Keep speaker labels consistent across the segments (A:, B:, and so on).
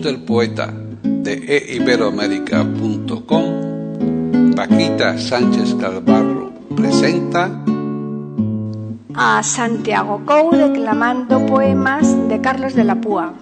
A: Del poeta de eiberoamérica.com, Paquita Sánchez Calvarro presenta
B: a Santiago Cou declamando poemas de Carlos de la Púa.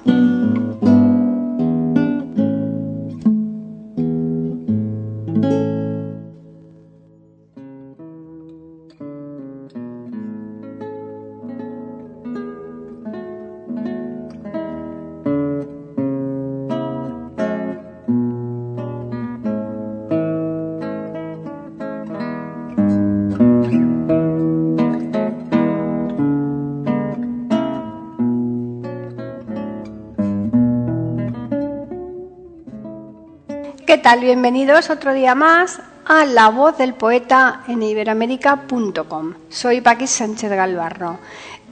B: Tal? Bienvenidos otro día más a La Voz del Poeta en iberoamérica.com. Soy Paqui Sánchez Galvarro.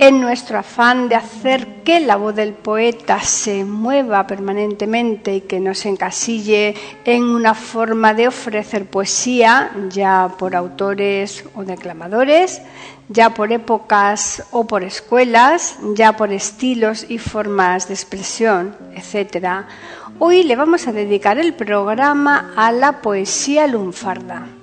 B: En nuestro afán de hacer que la voz del poeta se mueva permanentemente y que no se encasille en una forma de ofrecer poesía, ya por autores o declamadores, ya por épocas o por escuelas, ya por estilos y formas de expresión, etc., Hoy le vamos a dedicar el programa a la poesía lunfarda.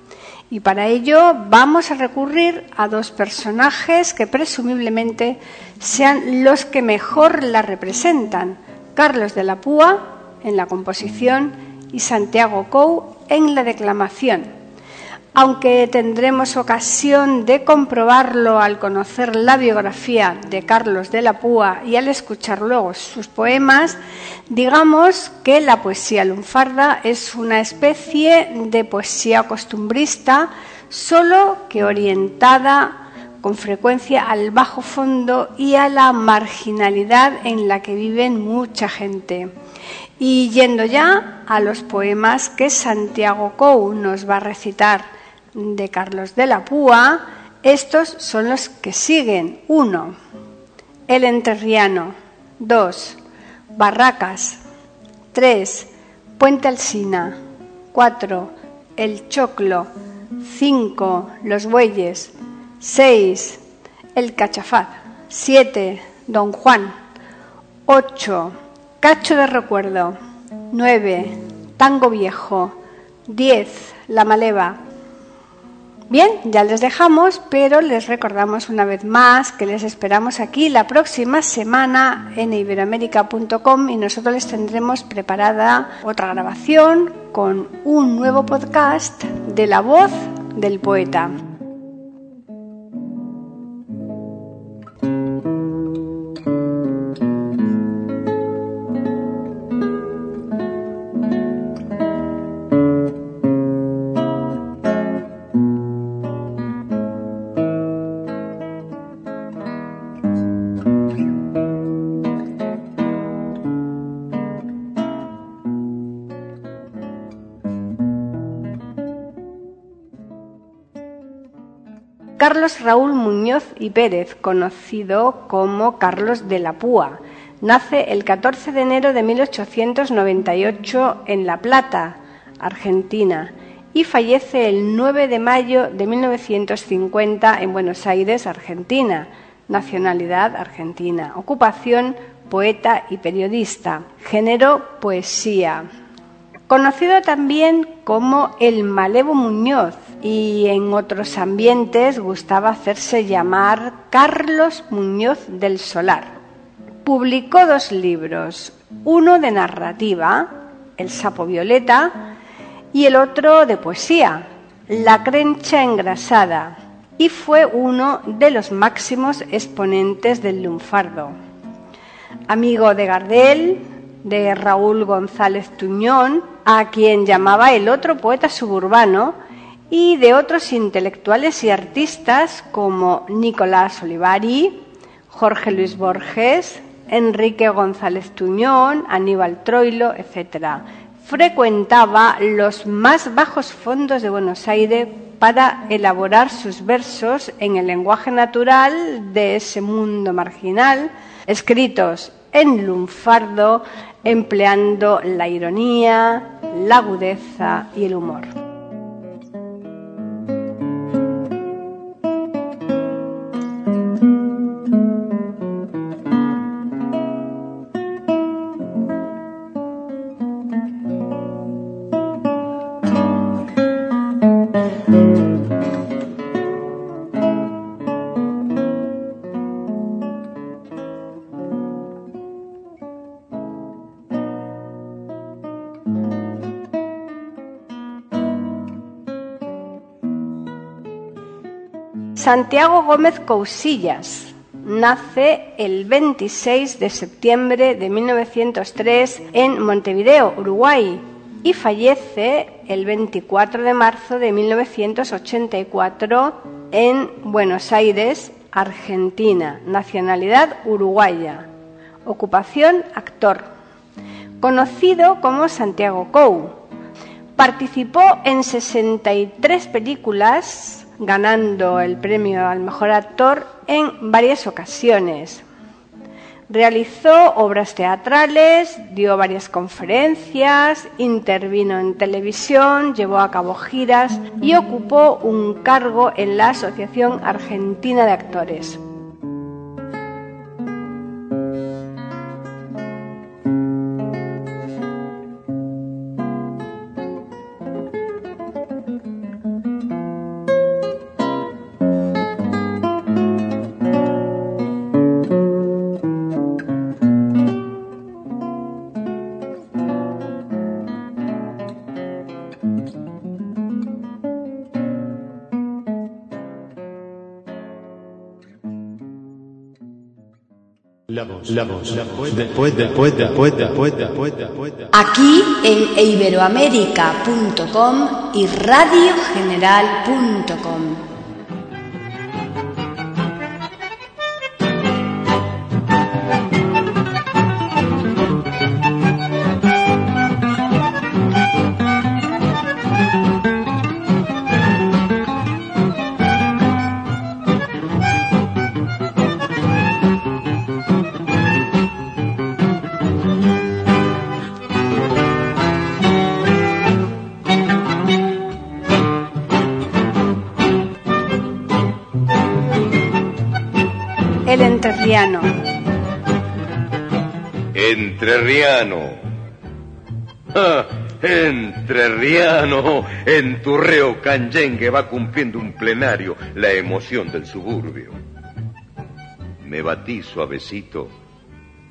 B: Y para ello vamos a recurrir a dos personajes que presumiblemente sean los que mejor la representan. Carlos de la Púa en la composición y Santiago Cou en la declamación aunque tendremos ocasión de comprobarlo al conocer la biografía de Carlos de la Púa y al escuchar luego sus poemas, digamos que la poesía lunfarda es una especie de poesía costumbrista, solo que orientada con frecuencia al bajo fondo y a la marginalidad en la que viven mucha gente. Y yendo ya a los poemas que Santiago Cou nos va a recitar de Carlos de la Púa, estos son los que siguen. 1. El Enterriano. 2. Barracas. 3. Puente Alsina. 4. El Choclo. 5. Los Bueyes. 6. El Cachafaz. 7. Don Juan. 8. Cacho de Recuerdo. 9. Tango Viejo. 10. La Maleva. Bien, ya les dejamos, pero les recordamos una vez más que les esperamos aquí la próxima semana en iberoamérica.com y nosotros les tendremos preparada otra grabación con un nuevo podcast de la voz del poeta. Carlos Raúl Muñoz y Pérez, conocido como Carlos de la Púa. Nace el 14 de enero de 1898 en La Plata, Argentina, y fallece el 9 de mayo de 1950 en Buenos Aires, Argentina. Nacionalidad argentina. Ocupación poeta y periodista. Género poesía. Conocido también como el Malevo Muñoz, y en otros ambientes gustaba hacerse llamar Carlos Muñoz del Solar. Publicó dos libros, uno de narrativa, El sapo violeta, y el otro de poesía, La crencha engrasada, y fue uno de los máximos exponentes del lunfardo. Amigo de Gardel, de Raúl González Tuñón, a quien llamaba el otro poeta suburbano, y de otros intelectuales y artistas como Nicolás Olivari, Jorge Luis Borges, Enrique González Tuñón, Aníbal Troilo, etc. Frecuentaba los más bajos fondos de Buenos Aires para elaborar sus versos en el lenguaje natural de ese mundo marginal, escritos en lunfardo, empleando la ironía, la agudeza y el humor. Santiago Gómez Cousillas nace el 26 de septiembre de 1903 en Montevideo, Uruguay, y fallece el 24 de marzo de 1984 en Buenos Aires, Argentina, nacionalidad uruguaya, ocupación actor, conocido como Santiago Cou. Participó en 63 películas ganando el premio al mejor actor en varias ocasiones. Realizó obras teatrales, dio varias conferencias, intervino en televisión, llevó a cabo giras y ocupó un cargo en la Asociación Argentina de Actores.
C: Aquí en iberoamérica.com y radiogeneral.com.
B: entrerriano.
D: Entrerriano. Ah, entrerriano. En tu reo canyengue va cumpliendo un plenario la emoción del suburbio. Me batí suavecito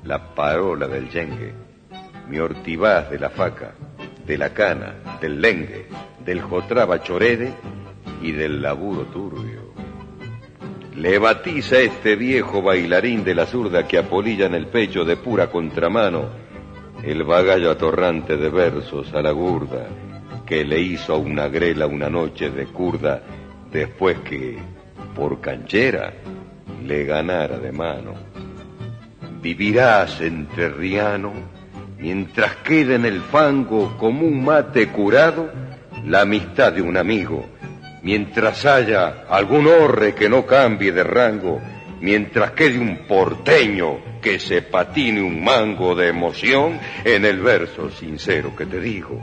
D: la parola del yengue, mi ortibaz de la faca, de la cana, del lengue, del jotraba chorede y del laburo turbio. Le batiza este viejo bailarín de la zurda que apolilla en el pecho de pura contramano el bagallo atorrante de versos a la gurda que le hizo una grela una noche de curda después que, por canchera, le ganara de mano. Vivirás entrerriano mientras quede en el fango como un mate curado la amistad de un amigo mientras haya algún orre que no cambie de rango, mientras quede un porteño que se patine un mango de emoción en el verso sincero que te digo.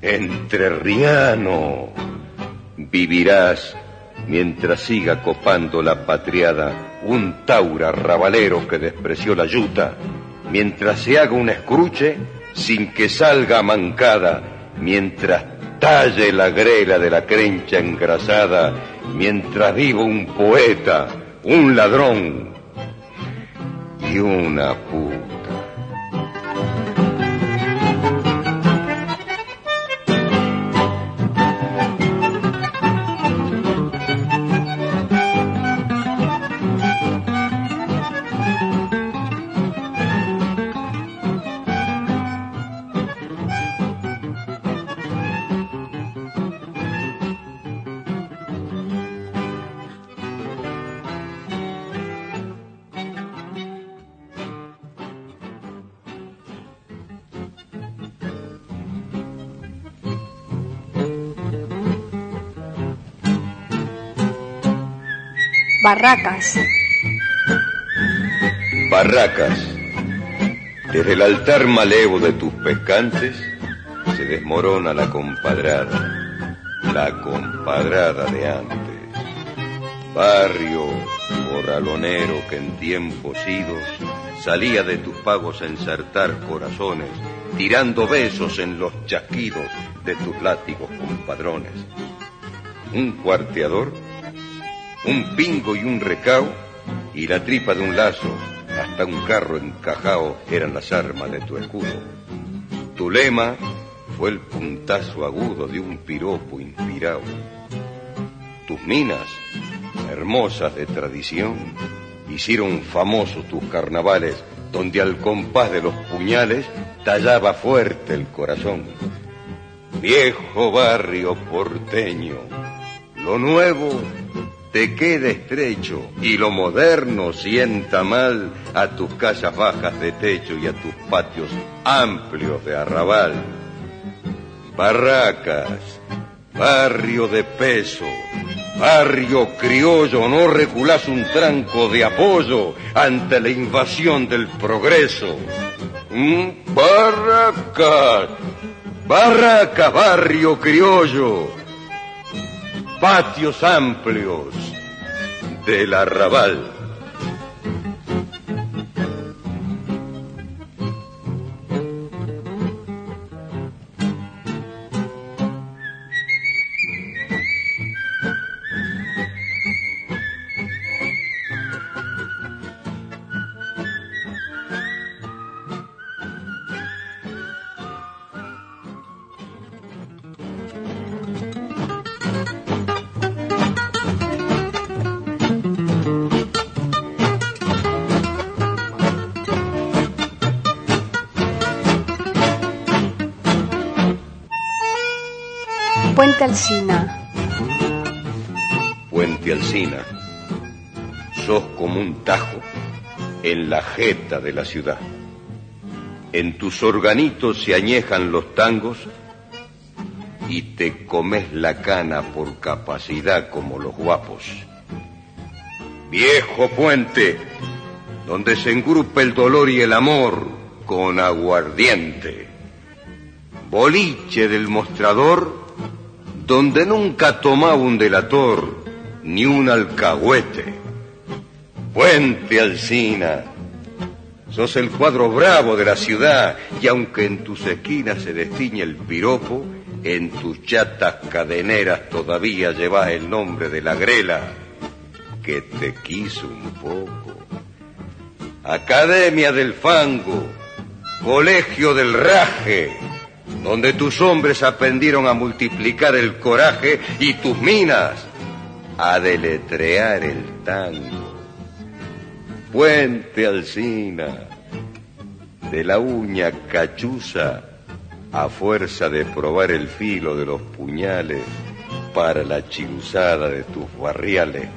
D: Entrerriano, vivirás mientras siga copando la patriada un taura rabalero que despreció la yuta mientras se haga un escruche sin que salga mancada, mientras talle la grela de la crencha engrasada, mientras viva un poeta, un ladrón y una puta.
B: Barracas.
D: Barracas. Desde el altar malevo de tus pescantes se desmorona la compadrada, la compadrada de antes. Barrio corralonero que en tiempos idos salía de tus pagos a ensartar corazones, tirando besos en los chasquidos de tus látigos compadrones. Un cuarteador, un pingo y un recao, y la tripa de un lazo, hasta un carro encajado eran las armas de tu escudo. Tu lema fue el puntazo agudo de un piropo inspirado. Tus minas, hermosas de tradición, hicieron famosos tus carnavales, donde al compás de los puñales tallaba fuerte el corazón. Viejo barrio porteño, lo nuevo te queda estrecho y lo moderno sienta mal a tus casas bajas de techo y a tus patios amplios de arrabal. Barracas, barrio de peso, barrio criollo, no reculás un tranco de apoyo ante la invasión del progreso. Mm, Barracas, barracas, barrio criollo, patios amplios del arrabal.
B: Alsina.
D: Puente Alsina, sos como un tajo en la jeta de la ciudad. En tus organitos se añejan los tangos y te comes la cana por capacidad como los guapos. Viejo puente, donde se engrupa el dolor y el amor con aguardiente. Boliche del mostrador, donde nunca tomaba un delator ni un alcahuete. Puente Alsina, sos el cuadro bravo de la ciudad y aunque en tus esquinas se destiñe el piropo, en tus chatas cadeneras todavía llevas el nombre de la grela que te quiso un poco. Academia del Fango, Colegio del Raje, donde tus hombres aprendieron a multiplicar el coraje y tus minas a deletrear el tango. Puente Alsina, de la uña cachuza, a fuerza de probar el filo de los puñales para la chiruzada de tus barriales,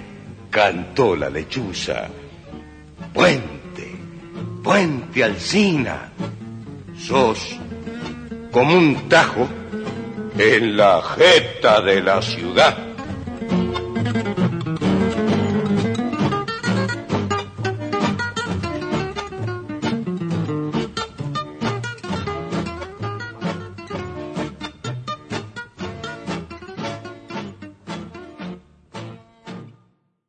D: cantó la lechuza. Puente, puente Alsina, sos como un tajo en la jeta de la ciudad.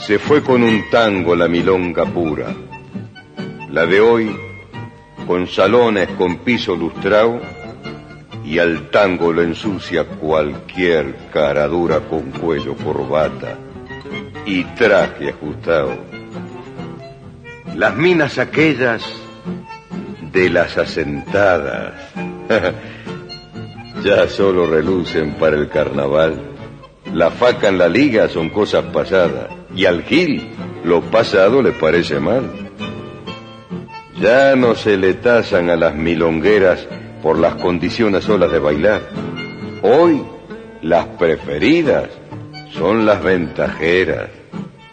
D: Se fue con un tango la milonga pura. La de hoy, con salones con piso lustrado, y al tango lo ensucia cualquier cara dura con cuello corbata. y traje ajustado. Las minas aquellas de las asentadas ya solo relucen para el carnaval. La faca en la liga son cosas pasadas y al Gil lo pasado le parece mal. Ya no se le tasan a las milongueras por las condiciones solas de bailar. Hoy las preferidas son las ventajeras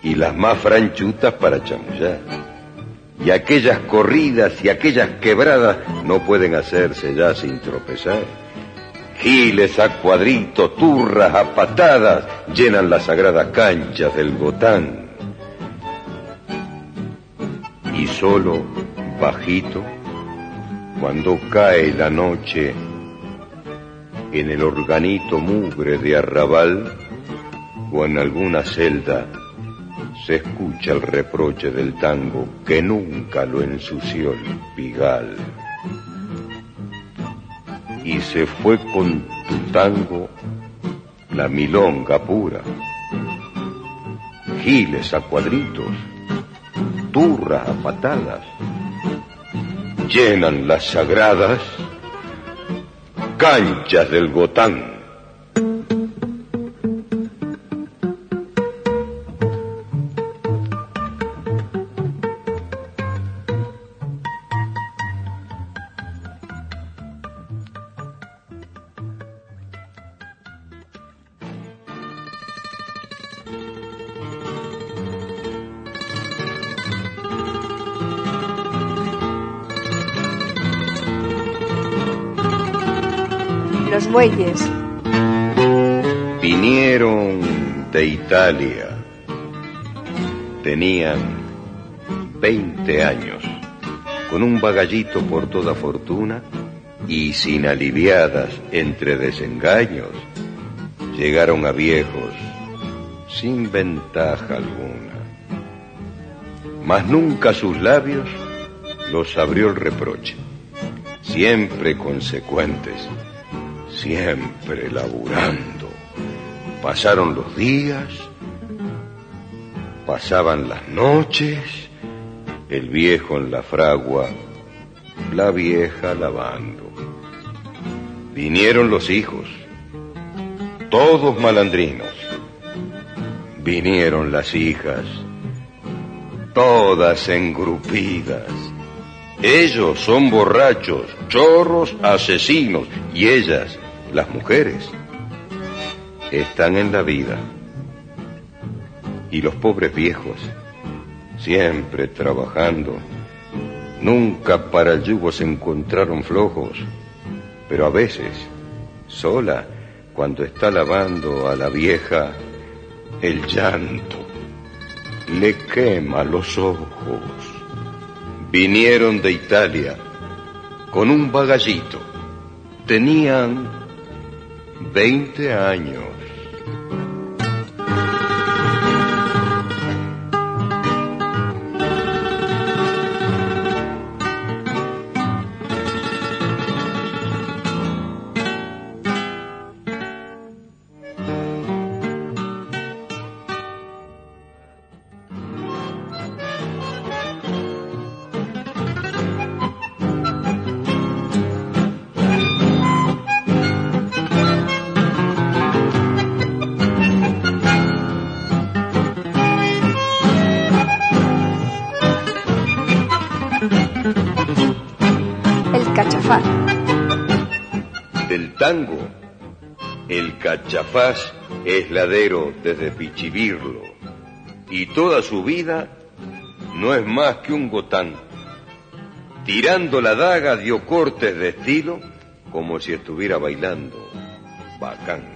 D: y las más franchutas para chamullar. Y aquellas corridas y aquellas quebradas no pueden hacerse ya sin tropezar. Giles a cuadritos, turras a patadas llenan las sagradas canchas del Gotán. Y solo, bajito, cuando cae la noche, en el organito mugre de arrabal o en alguna celda, se escucha el reproche del tango que nunca lo ensució el pigal. Y se fue con tu tango la milonga pura, giles a cuadritos, turras a patadas, llenan las sagradas canchas del Gotán.
B: Los bueyes.
D: Vinieron de Italia. Tenían 20 años, con un bagallito por toda fortuna y sin aliviadas entre desengaños, llegaron a viejos sin ventaja alguna. Mas nunca sus labios los abrió el reproche, siempre consecuentes siempre laburando. Pasaron los días, pasaban las noches, el viejo en la fragua, la vieja lavando. Vinieron los hijos, todos malandrinos. Vinieron las hijas, todas engrupidas. Ellos son borrachos, chorros, asesinos, y ellas, las mujeres, están en la vida. Y los pobres viejos, siempre trabajando, nunca para el yugo se encontraron flojos, pero a veces, sola, cuando está lavando a la vieja, el llanto le quema los ojos. Vinieron de Italia con un bagallito. Tenían 20 años. Del tango, el cachafaz es ladero desde Pichibirlo y toda su vida no es más que un gotán. Tirando la daga dio cortes de estilo como si estuviera bailando. Bacán.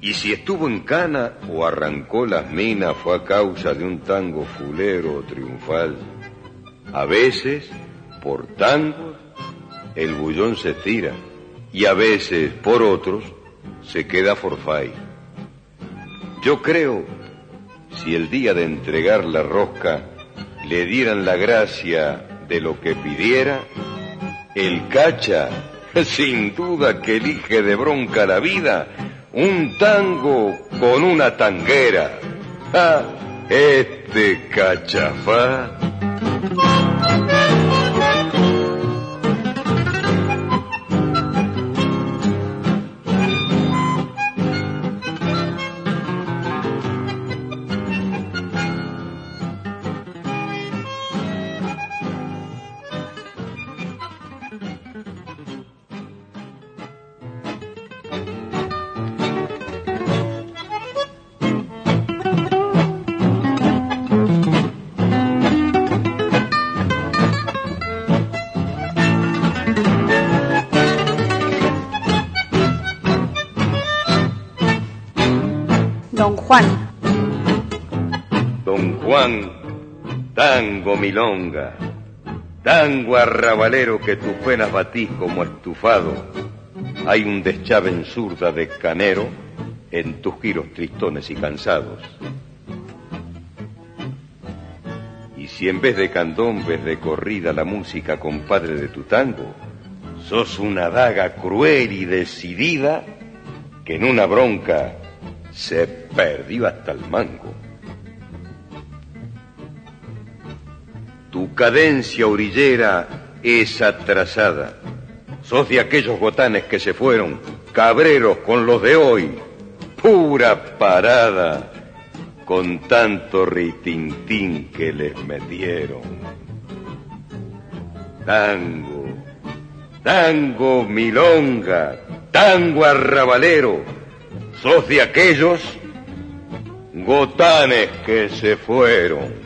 D: Y si estuvo en cana o arrancó las minas fue a causa de un tango fulero o triunfal. A veces, por tangos, el bullón se tira y a veces, por otros, se queda forfait. Yo creo, si el día de entregar la rosca le dieran la gracia de lo que pidiera, el cacha, sin duda que elige de bronca la vida un tango con una tanguera. ¡Ah! Este cachafá.
B: Don Juan,
D: tango milonga, tango arrabalero que tus penas batís como estufado. Hay un deschave en zurda de canero en tus giros tristones y cansados. Y si en vez de candombes de corrida la música compadre de tu tango, sos una daga cruel y decidida que en una bronca se perdió hasta el mango. Tu cadencia orillera es atrasada. Sos de aquellos botanes que se fueron, cabreros con los de hoy. Pura parada, con tanto ritintín que les metieron. Tango, tango milonga, tango arrabalero. Sos de aquellos gotanes que se fueron.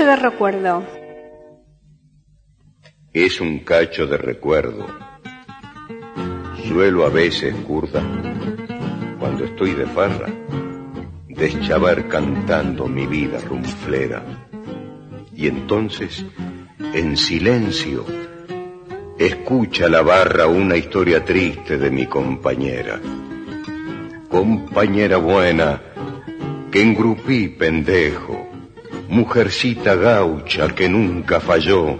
B: Cacho de recuerdo.
D: Es un cacho de recuerdo. Suelo a veces, curda, cuando estoy de farra, deschavar cantando mi vida rumflera. Y entonces, en silencio, escucha la barra una historia triste de mi compañera. Compañera buena, que engrupí pendejo, mujercita gaucha que nunca falló,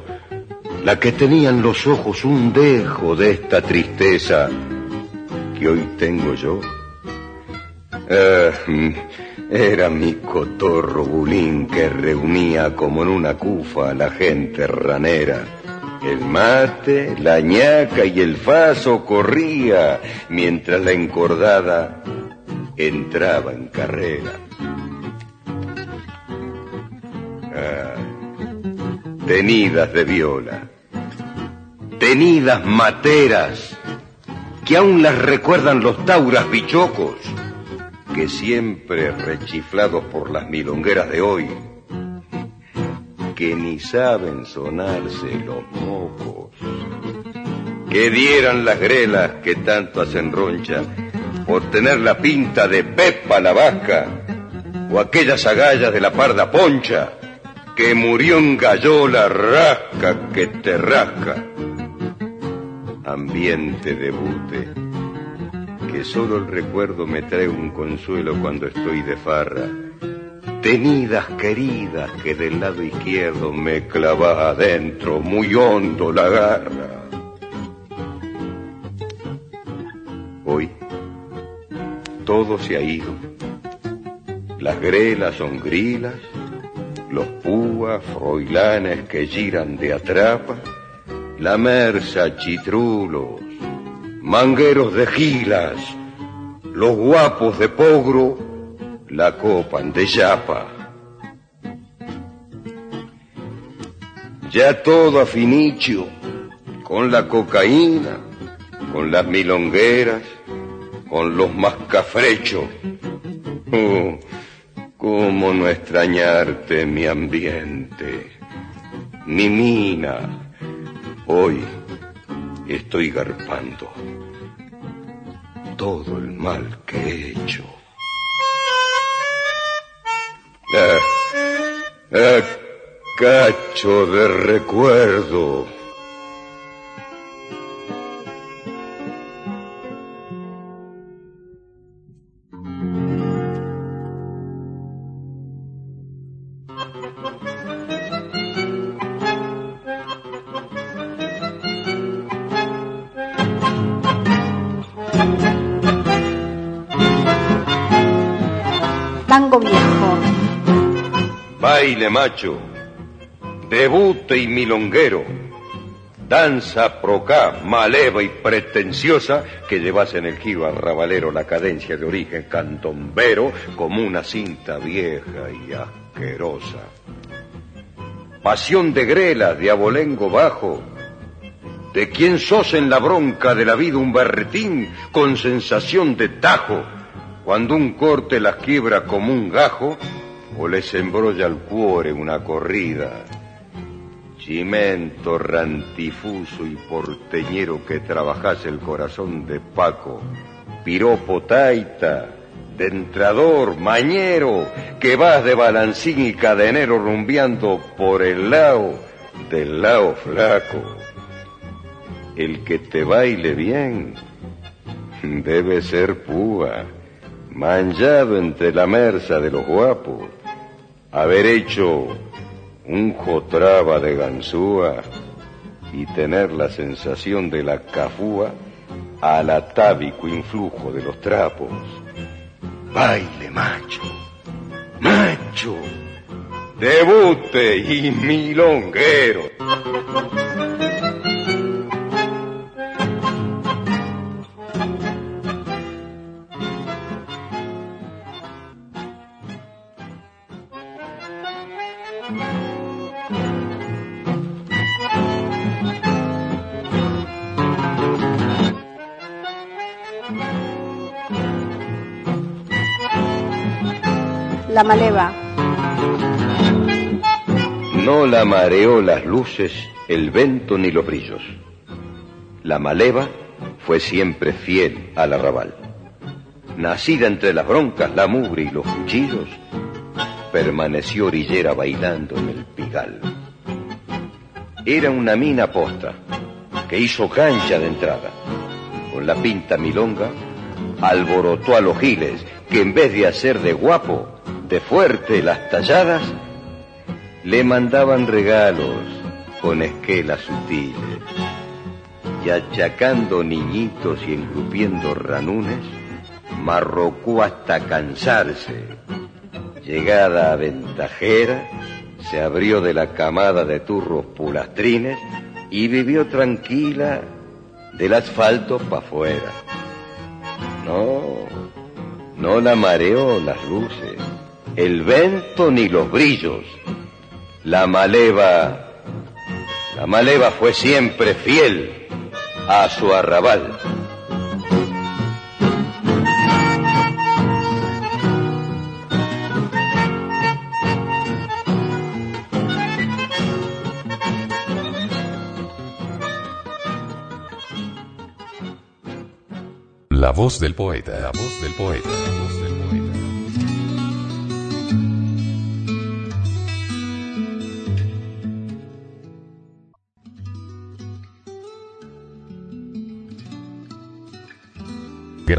D: la que tenía en los ojos un dejo de esta tristeza que hoy tengo yo. Ah, era mi cotorro bulín que reunía como en una cufa a la gente ranera. El mate, la ñaca y el faso corría mientras la encordada entraba en carrera. Tenidas de viola, tenidas materas, que aún las recuerdan los tauras bichocos, que siempre rechiflados por las milongueras de hoy, que ni saben sonarse los mocos, que dieran las grelas que tanto hacen roncha por tener la pinta de Pepa la vaca, o aquellas agallas de la parda poncha, que murió en gallola rasca que te rasca. Ambiente de bute, que solo el recuerdo me trae un consuelo cuando estoy de farra. Tenidas queridas que del lado izquierdo me clava adentro muy hondo la garra. Hoy todo se ha ido. Las grelas son grilas, los púas, froilanes que giran de atrapa, la mersa, chitrulos, mangueros de gilas, los guapos de Pogro la copan de Yapa. Ya todo afinicio, con la cocaína, con las milongueras, con los mascafrechos. Cómo no extrañarte mi ambiente, mi mina. Hoy estoy garpando todo el mal que he hecho. Ah, ah, cacho de recuerdo. Macho, debute y milonguero, danza procá, maleva y pretenciosa que llevas en el giro arrabalero la cadencia de origen cantombero como una cinta vieja y asquerosa. Pasión de grela, de abolengo bajo, de quién sos en la bronca de la vida un berretín con sensación de tajo, cuando un corte las quiebra como un gajo o les embrolla al cuore una corrida. Chimento rantifuso y porteñero que trabajás el corazón de Paco, piropo taita, de entrador, mañero, que vas de balancín y cadenero rumbeando por el lado del lado flaco. El que te baile bien debe ser púa manchado entre la merza de los guapos, haber hecho un jotraba de ganzúa y tener la sensación de la cafúa al atávico influjo de los trapos. Baile macho, macho, debute y milonguero.
B: Maleva.
D: No la mareó las luces, el vento ni los brillos. La maleva fue siempre fiel al arrabal. Nacida entre las broncas, la mugre y los cuchillos, permaneció orillera bailando en el pigal. Era una mina posta que hizo cancha de entrada. Con la pinta milonga alborotó a los giles que en vez de hacer de guapo, de fuerte las talladas, le mandaban regalos con esquelas sutiles. Y achacando niñitos y engrupiendo ranunes, marrocó hasta cansarse. Llegada a ventajera, se abrió de la camada de turros pulastrines y vivió tranquila del asfalto pa' afuera. No, no la mareó las luces, el vento ni los brillos. La maleva, la maleva fue siempre fiel a su arrabal.
C: La voz del poeta, la voz del poeta, la voz del poeta.